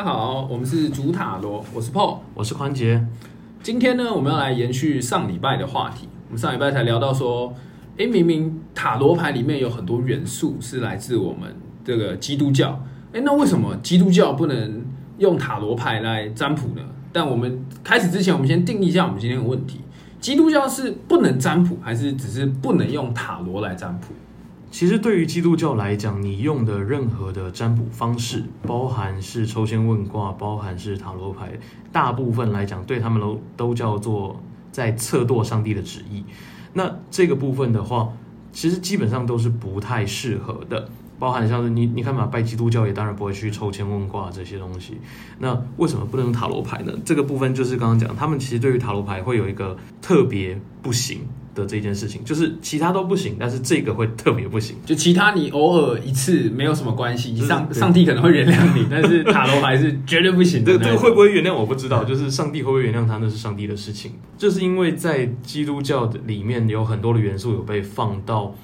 家好，我们是主塔罗，我是 Paul，我是宽杰。今天呢，我们要来延续上礼拜的话题。我们上礼拜才聊到说，诶，明明塔罗牌里面有很多元素是来自我们这个基督教，诶，那为什么基督教不能用塔罗牌来占卜呢？但我们开始之前，我们先定义一下我们今天的问题：基督教是不能占卜，还是只是不能用塔罗来占卜？其实对于基督教来讲，你用的任何的占卜方式，包含是抽签问卦，包含是塔罗牌，大部分来讲，对他们都都叫做在测度上帝的旨意。那这个部分的话，其实基本上都是不太适合的。包含像是你，你看嘛，拜基督教也当然不会去抽签问卦这些东西。那为什么不能用塔罗牌呢？这个部分就是刚刚讲，他们其实对于塔罗牌会有一个特别不行的这件事情，就是其他都不行，但是这个会特别不行。就其他你偶尔一次没有什么关系，就是上上帝可能会原谅你，但是塔罗牌是绝对不行的这。个会不会原谅我不知道，就是上帝会不会原谅他，那是上帝的事情。就是因为在基督教的里面有很多的元素有被放到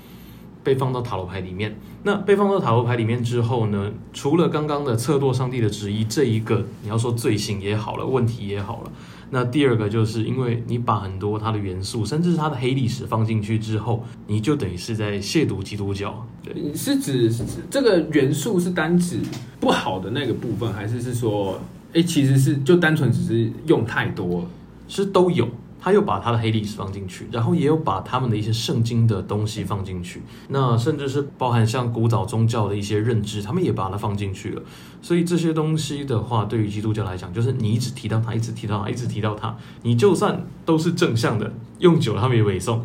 被放到塔罗牌里面。那被放到塔罗牌里面之后呢，除了刚刚的测度上帝的旨意这一个，你要说罪行也好了，问题也好了。那第二个就是因为你把很多它的元素，甚至是它的黑历史放进去之后，你就等于是在亵渎基督教。对，是指是指这个元素是单指不好的那个部分，还是是说，哎、其实是就单纯只是用太多了？是都有。他又把他的黑历史放进去，然后也有把他们的一些圣经的东西放进去，那甚至是包含像古早宗教的一些认知，他们也把它放进去了。所以这些东西的话，对于基督教来讲，就是你一直提到它，一直提到它，一直提到它，你就算都是正向的，用久了他们也委送。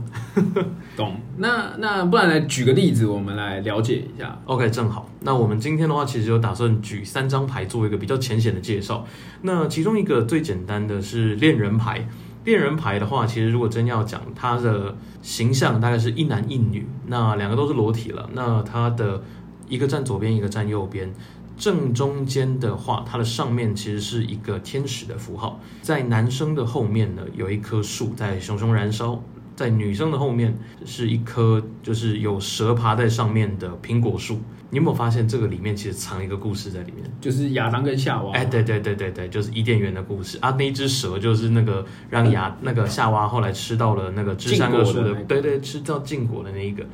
懂？那那不然来举个例子，我们来了解一下。OK，正好。那我们今天的话，其实有打算举三张牌做一个比较浅显的介绍。那其中一个最简单的是恋人牌。恋人牌的话，其实如果真要讲，它的形象大概是一男一女，那两个都是裸体了。那它的一个站左边，一个站右边。正中间的话，它的上面其实是一个天使的符号，在男生的后面呢有一棵树在熊熊燃烧，在女生的后面是一棵就是有蛇爬在上面的苹果树。你有没有发现这个里面其实藏一个故事在里面？就是亚当跟夏娃，哎，对对对对对，就是伊甸园的故事啊。那一只蛇就是那个让亚那个夏娃后来吃到了那个知善恶树的那个对对，吃到禁果的那一个，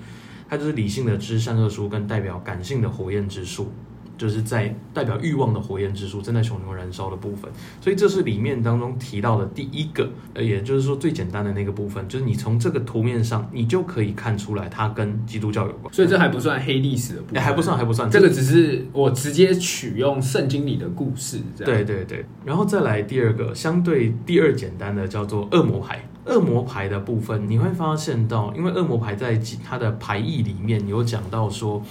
它就是理性的知善恶树跟代表感性的火焰之树。就是在代表欲望的火焰之树正在熊熊燃烧的部分，所以这是里面当中提到的第一个，呃，也就是说最简单的那个部分，就是你从这个图面上，你就可以看出来它跟基督教有关。所以这还不算黑历史的部分，哎还不算，还不算，这个只是我直接取用圣经里的故事，这样。对对对，然后再来第二个，相对第二简单的叫做恶魔牌。恶魔牌的部分，你会发现到，因为恶魔牌在它的牌意里面有讲到说，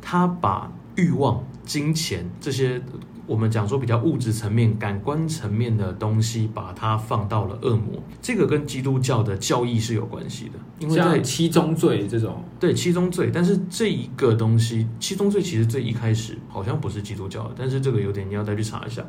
他把欲望、金钱这些我们讲说比较物质层面、感官层面的东西，把它放到了恶魔。这个跟基督教的教义是有关系的，因为在七宗罪这种，对七宗罪，但是这一个东西，七宗罪其实最一开始好像不是基督教的，但是这个有点你要再去查一下。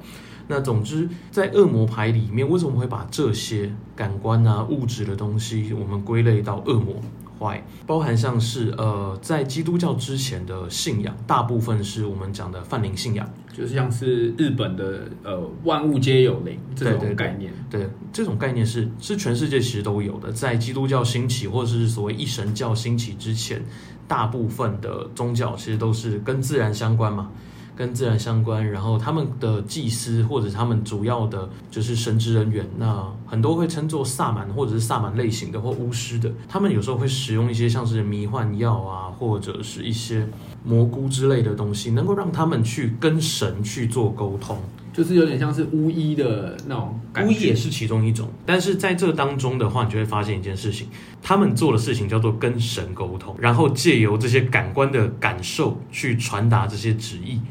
那总之，在恶魔牌里面，为什么会把这些感官啊、物质的东西，我们归类到恶魔？坏，包含像是呃，在基督教之前的信仰，大部分是我们讲的泛灵信仰。就是像是日本的呃万物皆有灵这对对对种概念。对，这种概念是是全世界其实都有的。在基督教兴起，或者是所谓一神教兴起之前，大部分的宗教其实都是跟自然相关嘛，跟自然相关。然后他们的祭司或者他们主要的就是神职人员，那很多会称作萨满或者是萨满类型的或巫师的，他们有时候会使用一些像是迷幻药啊，或者是一些蘑菇之类的东西，能够让他们去跟神去做沟通。就是有点像是巫医的那种感觉，巫医也是其中一种，但是在这当中的话，你就会发现一件事情，他们做的事情叫做跟神沟通，然后借由这些感官的感受去传达这些旨意。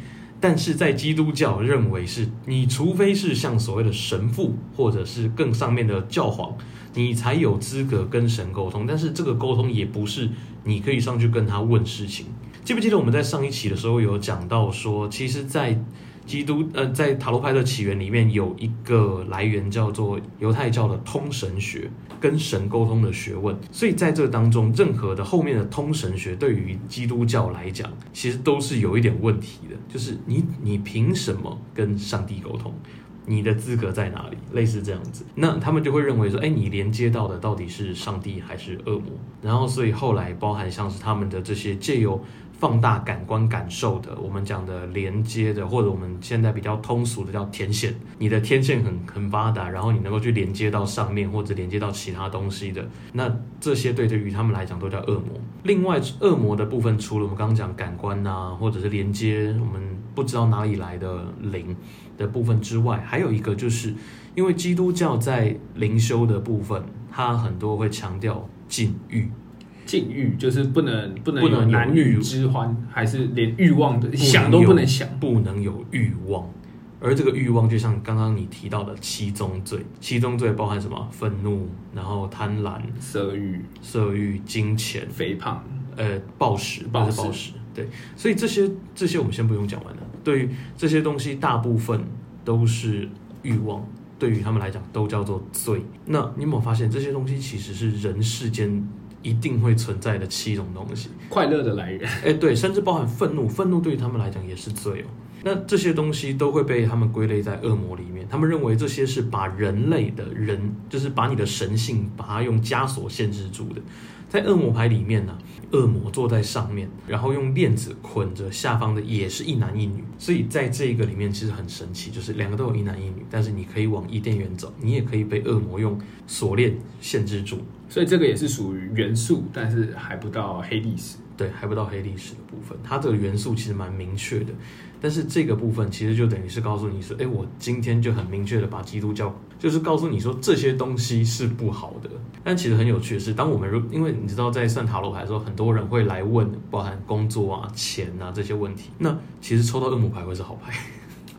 但是在基督教认为是，你除非是像所谓的神父或者是更上面的教皇，你才有资格跟神沟通。但是这个沟通也不是你可以上去跟他问事情。记不记得我们在上一期的时候有讲到说，其实，在基督呃，在塔罗牌的起源里面有一个来源叫做犹太教的通神学，跟神沟通的学问。所以在这当中，任何的后面的通神学对于基督教来讲，其实都是有一点问题的，就是你你凭什么跟上帝沟通？你的资格在哪里？类似这样子，那他们就会认为说，哎，你连接到的到底是上帝还是恶魔？然后，所以后来包含像是他们的这些借由放大感官感受的，我们讲的连接的，或者我们现在比较通俗的叫天线，你的天线很很发达，然后你能够去连接到上面或者连接到其他东西的，那这些对于他们来讲都叫恶魔。另外，恶魔的部分除了我们刚刚讲感官呐，或者是连接我们不知道哪里来的灵的部分之外，还有一个就是因为基督教在灵修的部分，它很多会强调禁欲。禁欲就是不能不能不能男女欲之欢，还是连欲望的想都不能想。不能有欲望。而这个欲望，就像刚刚你提到的七宗罪，七宗罪包含什么？愤怒，然后贪婪、色欲、色欲、金钱，肥胖，呃，暴食，暴食暴食，对。所以这些这些我们先不用讲完了。对于这些东西，大部分都是欲望，对于他们来讲都叫做罪。那你有没有发现，这些东西其实是人世间一定会存在的七种东西？快乐的来源。哎，对，甚至包含愤怒，愤怒对于他们来讲也是罪哦。那这些东西都会被他们归类在恶魔里面，他们认为这些是把人类的人，就是把你的神性，把它用枷锁限制住的。在恶魔牌里面呢，恶魔坐在上面，然后用链子捆着下方的也是一男一女，所以在这个里面其实很神奇，就是两个都有一男一女，但是你可以往伊甸园走，你也可以被恶魔用锁链限制住。所以这个也是属于元素，但是还不到黑历史。对，还不到黑历史的部分，它这个元素其实蛮明确的，但是这个部分其实就等于是告诉你说，哎，我今天就很明确的把基督教，就是告诉你说这些东西是不好的。但其实很有趣的是，当我们如因为你知道在算塔罗牌的时候，很多人会来问，包含工作啊、钱啊这些问题，那其实抽到恶魔牌会是好牌。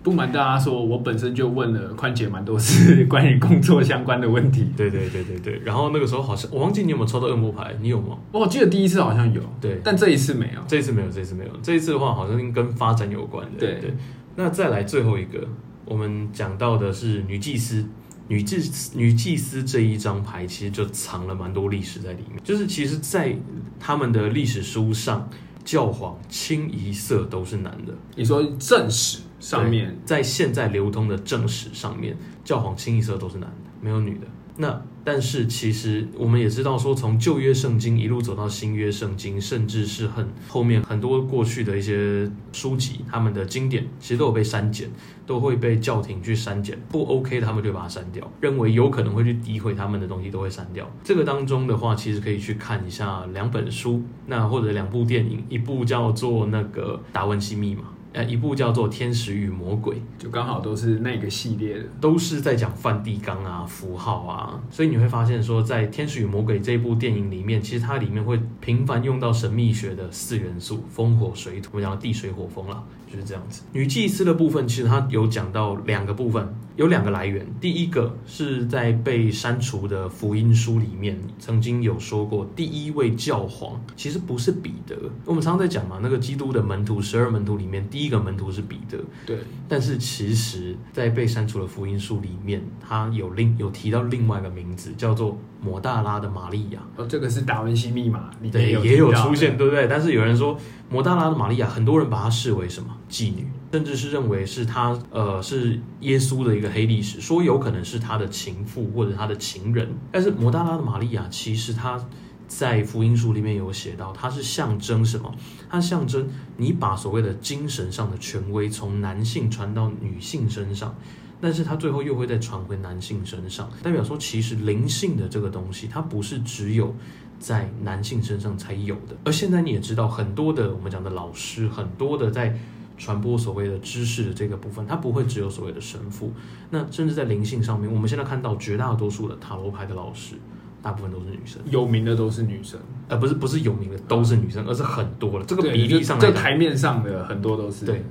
不瞒大家说，我本身就问了宽姐蛮多次 关于工作相关的问题。对对对对对，然后那个时候好像我忘记你有没有抽到恶魔牌，你有吗？哦我记得第一次好像有，对，但这一次没有。这一次没有，这一次没有，这一次的话好像跟发展有关的。对对，那再来最后一个，我们讲到的是女祭司。女祭女祭司这一张牌其实就藏了蛮多历史在里面，就是其实，在他们的历史书上，教皇清一色都是男的。你说正史上面在现在流通的正史上面，教皇清一色都是男的，没有女的。那但是其实我们也知道，说从旧约圣经一路走到新约圣经，甚至是很后面很多过去的一些书籍，他们的经典其实都有被删减，都会被教廷去删减，不 OK 的他们就把它删掉，认为有可能会去诋毁他们的东西都会删掉。这个当中的话，其实可以去看一下两本书，那或者两部电影，一部叫做那个《达文西密码》。呃，一部叫做《天使与魔鬼》，就刚好都是那个系列的。都是在讲梵蒂冈啊、符号啊，所以你会发现说，在《天使与魔鬼》这部电影里面，其实它里面会频繁用到神秘学的四元素：风、火、水、土。我们讲地、水、火、风啦，就是这样子。女祭司的部分，其实它有讲到两个部分，有两个来源。第一个是在被删除的福音书里面，曾经有说过，第一位教皇其实不是彼得。我们常常在讲嘛，那个基督的门徒，十二门徒里面，第一个门徒是彼得。对，但是其实，在被删除的福音书里面，它有另有提到另外一个名字，叫做抹大拉的玛利亚。哦，这个是达文西密码里面对，有也有出现，对不对？但是有人说摩大拉的玛利亚，很多人把她视为什么妓女，甚至是认为是她呃是耶稣的一个黑历史，说有可能是他的情妇或者他的情人。但是摩大拉的玛利亚其实她在福音书里面有写到，它是象征什么？它象征你把所谓的精神上的权威从男性传到女性身上。但是它最后又会再传回男性身上，代表说其实灵性的这个东西，它不是只有在男性身上才有的。而现在你也知道，很多的我们讲的老师，很多的在传播所谓的知识的这个部分，它不会只有所谓的神父。那甚至在灵性上面，我们现在看到绝大多数的塔罗牌的老师，大部分都是女生，有名的都是女生，呃，不是不是有名的都是女生，而是很多了。这个比例上来讲，台面上的很多都是对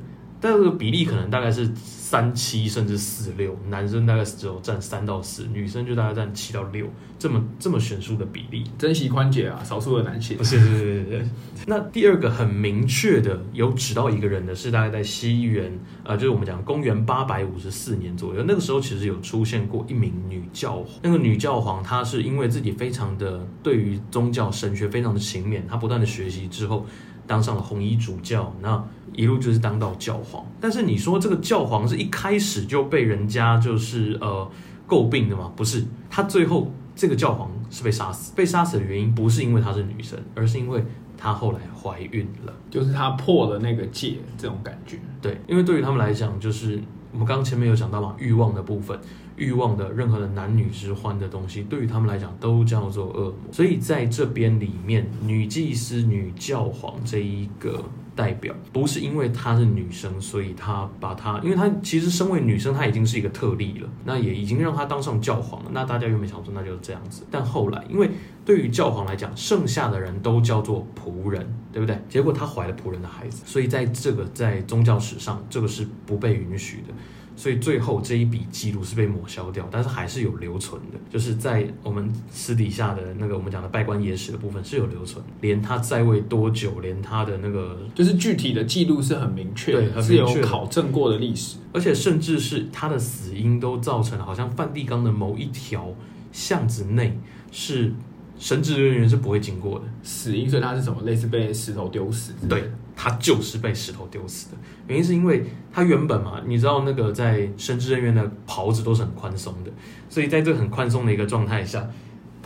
但这个比例可能大概是三七甚至四六，男生大概只有占三到四，女生就大概占七到六，这么这么悬殊的比例。珍惜宽姐啊，少数的男性是是是是。那第二个很明确的有指到一个人的是大概在西元呃，就是我们讲公元八百五十四年左右，那个时候其实有出现过一名女教皇。那个女教皇她是因为自己非常的对于宗教神学非常的勤勉，她不断的学习之后。当上了红衣主教，那一路就是当到教皇。但是你说这个教皇是一开始就被人家就是呃诟病的吗？不是，他最后这个教皇是被杀死。被杀死的原因不是因为她是女生，而是因为她后来怀孕了。就是她破了那个戒，这种感觉。对，因为对于他们来讲，就是我们刚刚前面有讲到嘛，欲望的部分，欲望的任何的男女之欢的东西，对于他们来讲都叫做恶魔。所以在这边里面，女祭司、女教皇这一个代表，不是因为她是女生，所以她把她，因为她其实身为女生，她已经是一个特例了，那也已经让她当上教皇了。那大家有没有想说那就是这样子，但后来因为对于教皇来讲，剩下的人都叫做仆人，对不对？结果她怀了仆人的孩子，所以在这个在宗教史上，这个是不被允许的。所以最后这一笔记录是被抹消掉，但是还是有留存的，就是在我们私底下的那个我们讲的拜官野史的部分是有留存，连他在位多久，连他的那个，就是具体的记录是很明确的，对很是有考证过的历史。而且甚至是他的死因都造成了好像梵蒂冈的某一条巷子内是神职人员是不会经过的。死因，所以他是什么？类似被石头丢死。对，他就是被石头丢死的。原因是因为他原本嘛，你知道那个在神职人员的袍子都是很宽松的，所以在这个很宽松的一个状态下，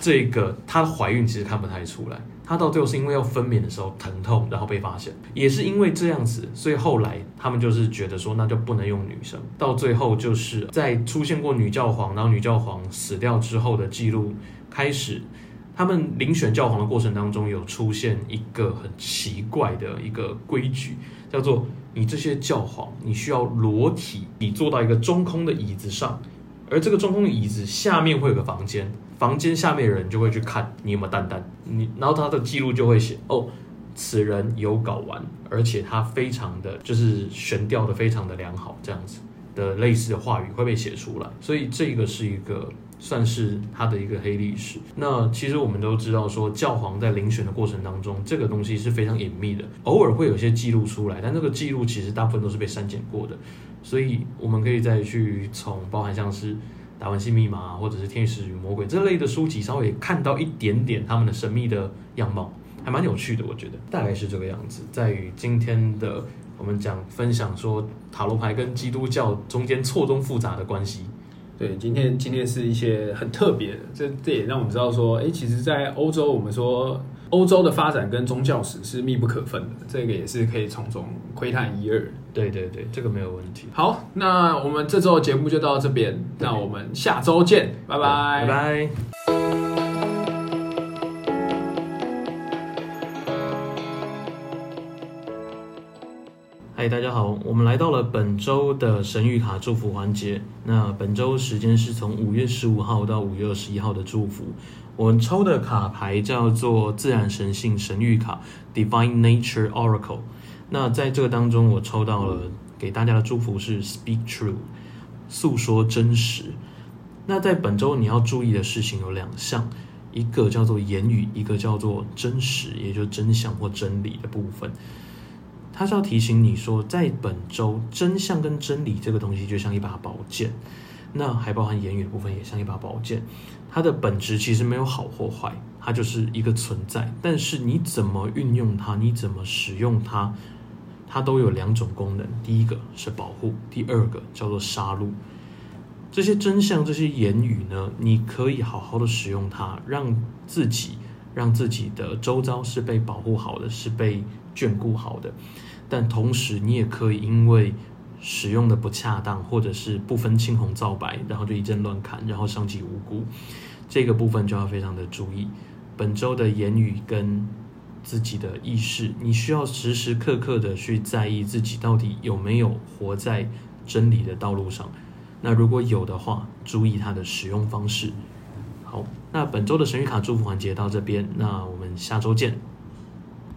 这个她怀孕其实看不太出来。她到最后是因为要分娩的时候疼痛，然后被发现，也是因为这样子，所以后来他们就是觉得说，那就不能用女生。到最后就是在出现过女教皇，然后女教皇死掉之后的记录开始，他们遴选教皇的过程当中，有出现一个很奇怪的一个规矩，叫做你这些教皇，你需要裸体，你坐到一个中空的椅子上，而这个中空的椅子下面会有个房间，房间下面的人就会去看你有没有蛋蛋，你然后他的记录就会写哦。此人有睾丸，而且他非常的就是悬吊的非常的良好，这样子的类似的话语会被写出来，所以这个是一个算是他的一个黑历史。那其实我们都知道说，教皇在遴选的过程当中，这个东西是非常隐秘的，偶尔会有些记录出来，但这个记录其实大部分都是被删减过的，所以我们可以再去从包含像是。达文西密码或者是天使与魔鬼这类的书籍，稍微看到一点点他们的神秘的样貌，还蛮有趣的，我觉得大概是这个样子。在于今天的我们讲分享说塔罗牌跟基督教中间错综复杂的关系。对，今天今天是一些很特别的，这这也让我们知道说，哎，其实，在欧洲，我们说欧洲的发展跟宗教史是密不可分的，这个也是可以从中窥探一二。对对对，这个没有问题。好，那我们这周的节目就到这边，那我们下周见，拜拜，拜拜。嗨，大家好，我们来到了本周的神谕卡祝福环节。那本周时间是从五月十五号到五月二十一号的祝福。我们抽的卡牌叫做自然神性神谕卡 （Divine Nature Oracle）。那在这个当中，我抽到了给大家的祝福是 “Speak True”，诉说真实。那在本周你要注意的事情有两项，一个叫做言语，一个叫做真实，也就是真相或真理的部分。他是要提醒你说，在本周真相跟真理这个东西就像一把宝剑，那还包含言语的部分也像一把宝剑。它的本质其实没有好或坏，它就是一个存在。但是你怎么运用它，你怎么使用它，它都有两种功能。第一个是保护，第二个叫做杀戮。这些真相、这些言语呢，你可以好好的使用它，让自己、让自己的周遭是被保护好的，是被眷顾好的。但同时，你也可以因为使用的不恰当，或者是不分青红皂白，然后就一阵乱砍，然后伤及无辜。这个部分就要非常的注意。本周的言语跟自己的意识，你需要时时刻刻的去在意自己到底有没有活在真理的道路上。那如果有的话，注意它的使用方式。好，那本周的神谕卡祝福环节到这边，那我们下周见，